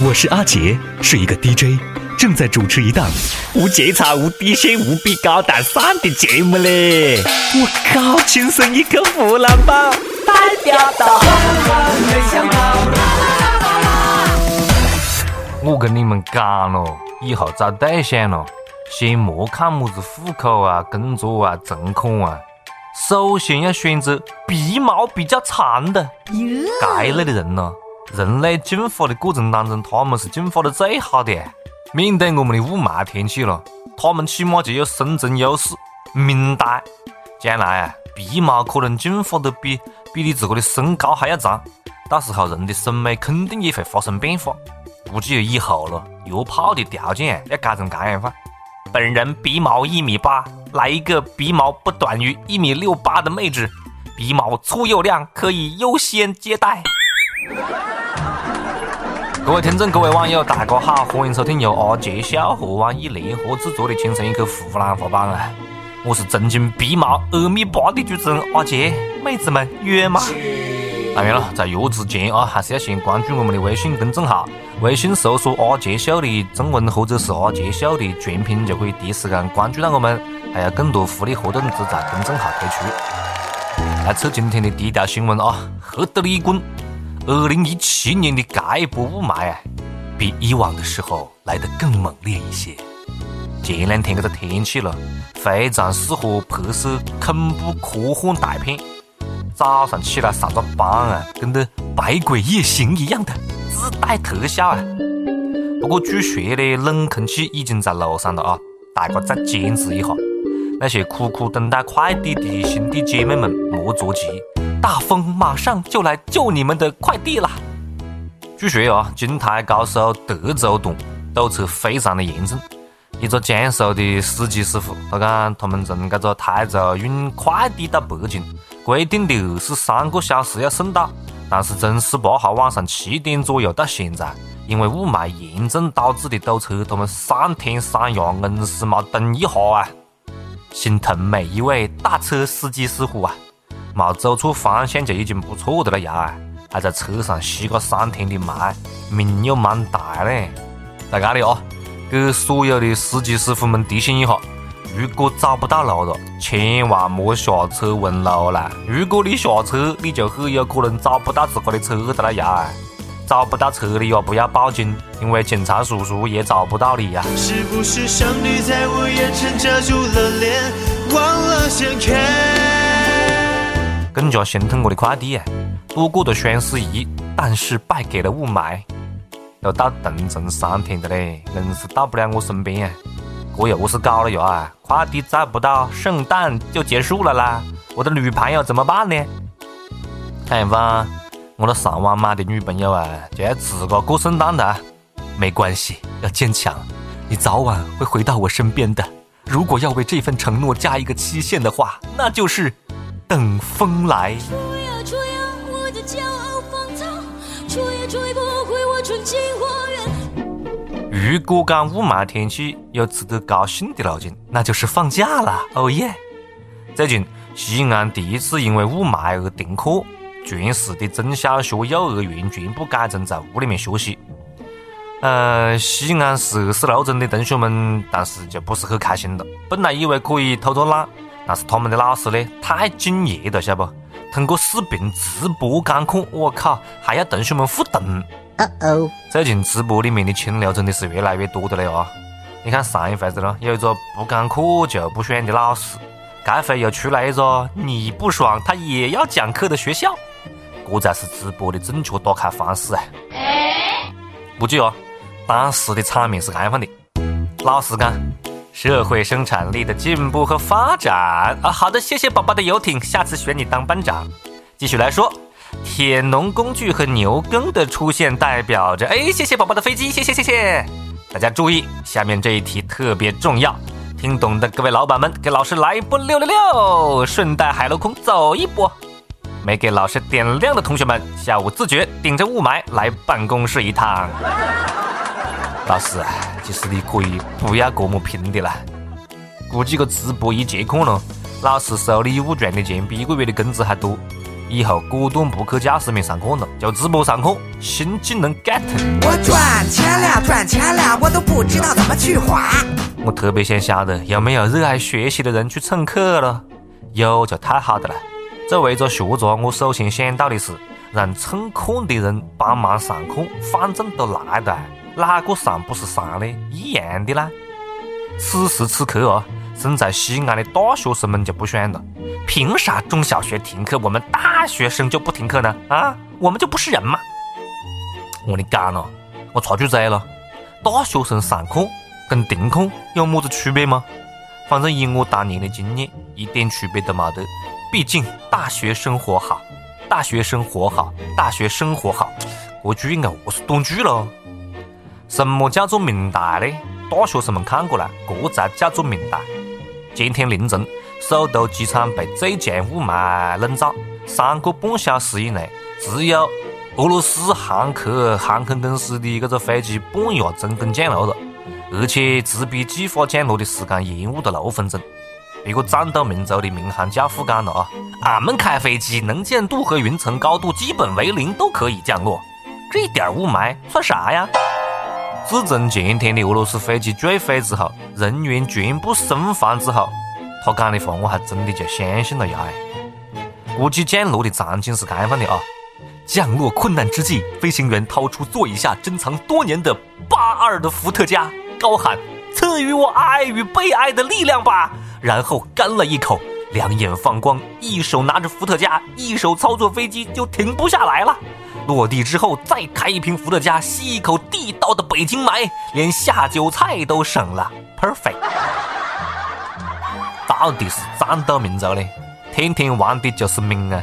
我是阿杰，是一个 DJ，正在主持一档无节操、无底线、无比高大上的节目嘞！我靠，亲生一个湖南宝，代表到。我跟你们讲咯，以后找对象咯，先莫看么子户口啊、工作啊、存款啊，首先要选择鼻毛比较长的。该类的人咯。人类进化的过程当中，他们是进化的最好的，面对我们的雾霾天气了，他们起码就有生存优势。明代，将来啊，鼻毛可能进化的比比你自个的身高还要长，到时候人的审美肯定也会发生变化。估计以后了，约炮的条件要改成这样法：本人鼻毛一米八，来一个鼻毛不短于一米六八的妹子，鼻毛粗又亮，可以优先接待。各位听众，各位网友，大家好，欢迎收听由阿杰笑和网易联合制作的《亲生一刻湖南话版》啊！我是曾经鼻毛二米八的主持人阿杰，妹子们约吗？当然了，在约之前啊，还是要先关注我们的微信公众号，微信搜索“阿杰秀”的中文或者是“阿杰秀”的全拼，就可以第一时间关注到我们，还有更多福利活动只在公众号推出。来，测今天的第一条新闻啊，赫德利郡。二零一七年的这一波雾霾啊，比以往的时候来得更猛烈一些。前两天这个天气了，非常适合拍摄恐怖科幻大片。早上起来上个班啊，跟得《百鬼夜行》一样的，自带特效啊。不过据说呢，冷空气已经在路上了啊，大家再坚持一下。那些苦苦等待快递的兄弟姐妹们，莫着急。大风马上就来救你们的快递了。据说啊，京台高速德州段堵车非常的严重。一个江苏的司机师傅，他讲他们从这个台州运快递到北京，规定的二十三个小时要送到，但是从十八号晚上七点左右到现在，因为雾霾严重导致的堵车，他们三天三夜硬是没动一下啊！心疼每一位大车司机师傅啊！没走错方向就已经不错的了呀，还在车上吸个三天的霾，命又蛮大嘞。在这里啊，给所有的司机师傅们提醒一下：如果找不到路了，千万莫下车问路啦。如果你下车，你就很有可能找不到自个的车的了呀。找不到车的呀，不要报警，因为警察叔叔也找不到你呀。是不是胜利在我眼前遮住了脸，忘了先看？更加心疼我的快递啊！躲过了双十一，但是败给了雾霾。都到冬虫三天的嘞，硬是到不了我身边啊！这又是搞了呀啊！快递再不到，圣诞就结束了啦！我的女朋友怎么办呢？看样子，我那上网买的女朋友啊，就要自个过圣诞的。没关系，要坚强，你早晚会回到我身边的。如果要为这份承诺加一个期限的话，那就是。等风来。如果讲雾霾天气有值得高兴的路径，那就是放假了。哦耶！最近西安第一次因为雾霾而停课，全市的中小学、幼儿园全部改成在屋里面学习。呃，西安市二十六中的同学们，当时就不是很开心了。本来以为可以偷偷懒。但是他们的老师呢，太敬业了，晓得不？通过视频直播讲课，我靠，还要同学们互动。哦哦，最近直播里面的清流真的是越来越多的了啊！你看上一回子呢，有一个不讲课就不爽的老师，这回又出来一个你不爽他也要讲课的学校，这才是直播的正确打开方式啊！不计哦，当时的场面是这样的，老师讲。社会生产力的进步和发展啊，好的，谢谢宝宝的游艇，下次选你当班长。继续来说，铁农工具和牛耕的出现代表着，哎，谢谢宝宝的飞机，谢谢谢谢。大家注意，下面这一题特别重要，听懂的各位老板们给老师来一波六六六，顺带海陆空走一波。没给老师点亮的同学们，下午自觉顶着雾霾来办公室一趟。老师，其实你可以不要这么拼的啦。估计个直播一节课了，老师收礼物赚的钱比一个月的工资还多。以后果断不去教室里面上课了，就直播上课，新技能 get。我赚钱了，赚钱了，我都不知道怎么去花。我特别想晓得有没有热爱学习的人去蹭课了，有就太好的了。作为一个学渣，我首先想到的是让蹭课的人帮忙上课，反正都来了，哪个上不是上呢？一样的啦。此时此刻啊，身在西安的大学生们就不爽了。凭啥中小学停课，我们大学生就不停课呢？啊，我们就不是人吗？我跟你讲了，我插句嘴了，大学生上课跟停课有么子区别吗？反正以我当年的经验，一点区别都没得。毕竟大学生活好，大学生活好，大学生活好，这句应该何是短句了？什么叫做命大呢？大学生们看过来，这才叫做命大。今天凌晨。首都机场被最强雾霾笼罩，三个半小时以内，只有俄罗斯航客航空公司的这个飞机半夜成功降落了，而且只比计划降落的时间延误了六分钟。别个战斗民族的民航教父讲了啊，俺们开飞机能见度和云层高度基本为零都可以降落，这点雾霾算啥呀？自从前天的俄罗斯飞机坠毁之后，人员全部生还之后。他讲的话，我还真的就相信了呀！估计降落的场景是这样的啊：降落困难之际，飞行员掏出座椅下珍藏多年的八二的伏特加，高喊“赐予我爱与被爱的力量吧”，然后干了一口，两眼放光，一手拿着伏特加，一手操作飞机，就停不下来了。落地之后，再开一瓶伏特加，吸一口地道的北京霾，连下酒菜都省了，perfect。到底是战斗民族呢？天天玩的就是命啊！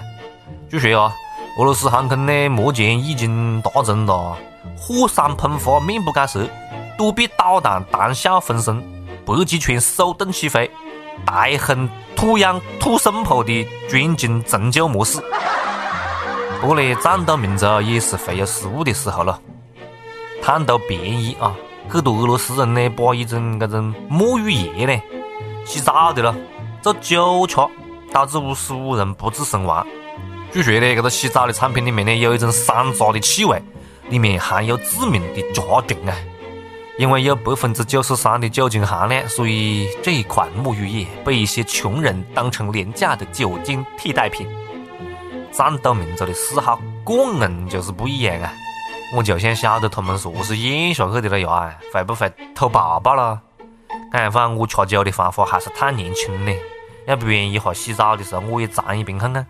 据说啊，俄罗斯航空呢目前已经达成了火山喷发、面不改色、躲避导弹弹效分身、北极圈手动起飞、大轰土壤土生坡的全景成就模式。不过呢，战斗民族也是会有失误的时候了。贪图便宜啊，很多俄罗斯人呢，把一种这种沐浴液呢。洗澡的了，做酒吃，导致五十五人不治身亡。据说呢，这个洗澡的产品里面呢，有一种山楂的气味，里面含有致命的甲醇啊。因为有百分之九十三的酒精含量，所以这一款沐浴液被一些穷人当成廉价的酒精替代品。战斗民族的嗜好个人就是不一样啊！我就想晓得他们说是咽下去的了呀，会不会吐泡泡了？看样子我吃酒的方法还是太年轻了，要不然一会洗澡的时候我也尝一瓶看看。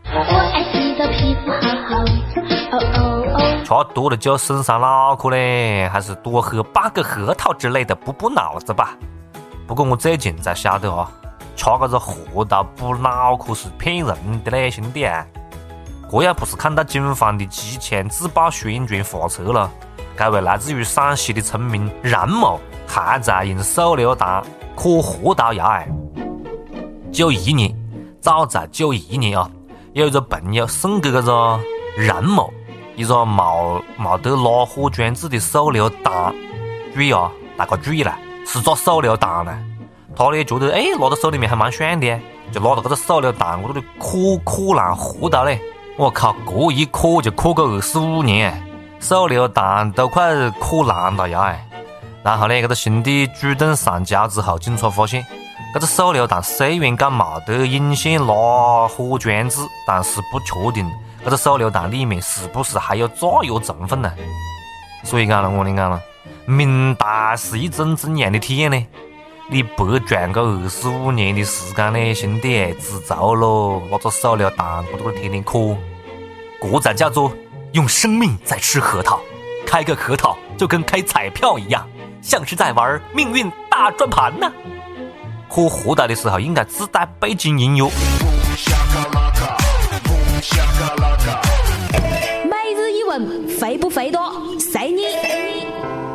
吃多了酒损伤脑壳嘞，还是多喝半个核桃之类的补补脑子吧。不过我最近才晓得啊，吃这个核桃补脑壳是骗人的嘞，兄弟啊！这要不是看到警方的机枪自爆宣传画册了，这位来自于陕西的村民冉某。还在用手榴弹可核桃芽哎！九一年，早在九一年啊，有一个朋友送给这个冉某一个冇冇得拉火装置的手榴弹，注意啊，大家注意了，是个手榴弹呢。他呢觉得哎，拿到手里面还蛮爽的，就拿到这个手榴弹，我这里可可烂核桃嘞！我靠，这一磕就磕个二十五年，手榴弹都快磕烂了呀！然后呢，这个兄弟主动上交之后，警察发现，这个手榴弹虽然讲冇得引线拉火装置，但是不确定这个手榴弹里面是不是还有炸药成分呢？所以讲了，我跟你讲了，明代是一种怎样的体验呢？你白赚个二十五年的时间呢，兄弟，知足喽！那个手榴弹，我都天天磕，这才叫做用生命在吃核桃，开个核桃就跟开彩票一样。像是在玩命运大转盘呢。喝核桃的时候应该自带背景音乐。每日一问，肥不肥多？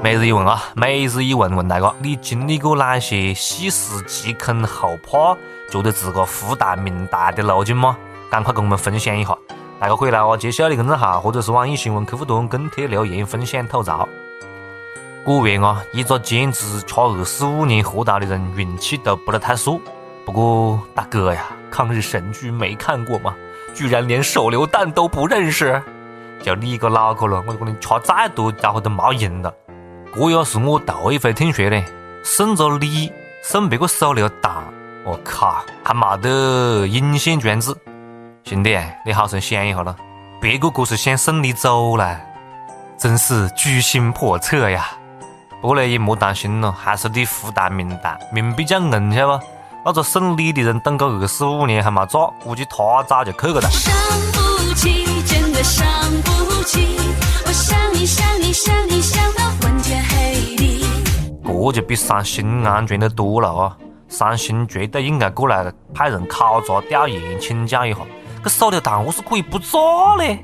每日一问啊，每日一问问大哥，你经历过哪些细思极恐后怕，觉得自个福大命大的路径吗？赶快跟我们分享一下。大家可以来我接下的公众号或者是网易新闻客户端跟帖留言分享吐槽。果然啊，一个坚持吃二十五年核桃的人运气都不得太硕。不过大哥呀，抗日神剧没看过吗？居然连手榴弹都不认识，就你一个脑壳了，我跟你吃再多家伙都没用了。这也是我头一回听说的，送着礼送别个手榴弹，我靠，还没得引线装置。兄弟，你好生想一下了，别个这是想送你走了，真是居心叵测呀。不过呢，也莫担心了，还是你负担明大，命比较硬，晓得不？那个送礼的人等个二十五年还没炸，估计他早就去了的。伤不起，真的伤不起，我想你想你想你想。这就比三星安全的多了啊！三星绝对应该过来派人考察调研请教一下，这手榴弹我是可以不炸嘞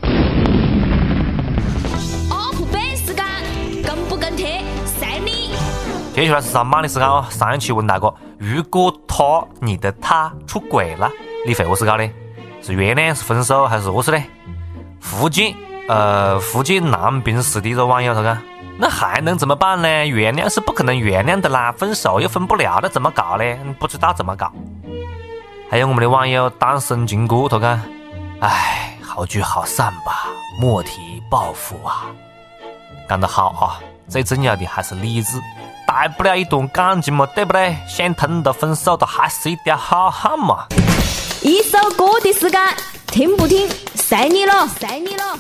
？UP 版时间，跟不跟贴随你。接下来是上班的时间哦！上一期问大家，如果他你的他出轨了，你会何是搞呢？是原谅，是分手，还是何是呢？福建呃，福建南平市的一个网友他讲，那还能怎么办呢？原谅是不可能原谅的啦，分手又分不了那，怎么搞呢？不知道怎么搞。还有我们的网友单身情歌，他讲，唉，好聚好散吧，莫提报复啊。讲得好啊！最重要的还是理智，大不了一段感情嘛，对不对？想通了分手，的还是一条好汉嘛。一首歌的时间，听不听随你了，随你了。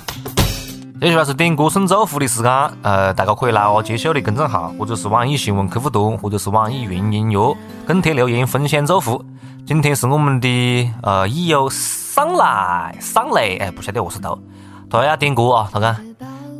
接下来是点歌送祝福的时间，呃，大家可以来阿杰秀的公众号，或者是网易新闻客户端，或者是网易云音乐跟帖留言分享祝福。今天是我们的呃益友上来上来，哎，不晓得何是读，他要点歌啊，他讲。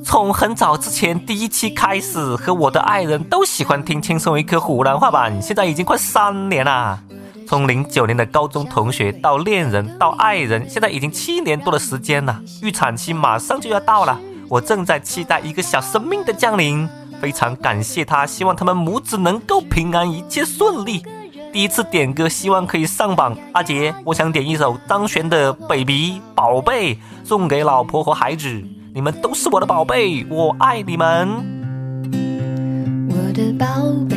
从很早之前第一期开始，和我的爱人都喜欢听《轻松一刻湖南话版》，现在已经快三年啦。从零九年的高中同学到恋人到爱人，现在已经七年多的时间了。预产期马上就要到了，我正在期待一个小生命的降临。非常感谢他，希望他们母子能够平安，一切顺利。第一次点歌，希望可以上榜。阿杰，我想点一首张悬的《baby 宝贝》，送给老婆和孩子。你们都是我的宝贝，我爱你们。我的宝贝，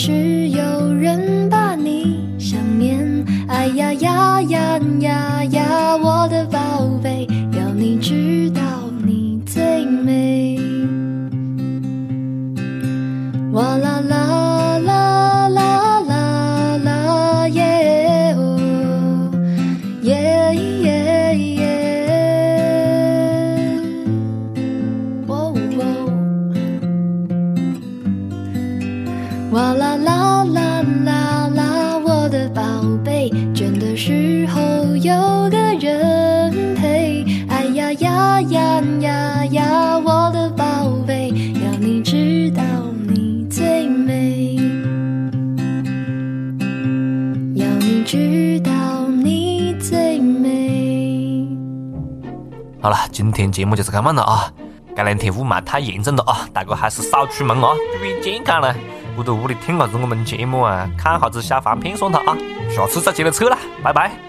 是有人把你想念。哎呀呀呀呀呀，我的宝贝，要你知道你最美。哇啦今天节目就是这么了啊！这两天雾霾太严重了啊，大哥还是少出门啊，注意健康了。不在屋里听下子我们节目啊，看下子小黄片算了啊，下次再接着扯了，拜拜。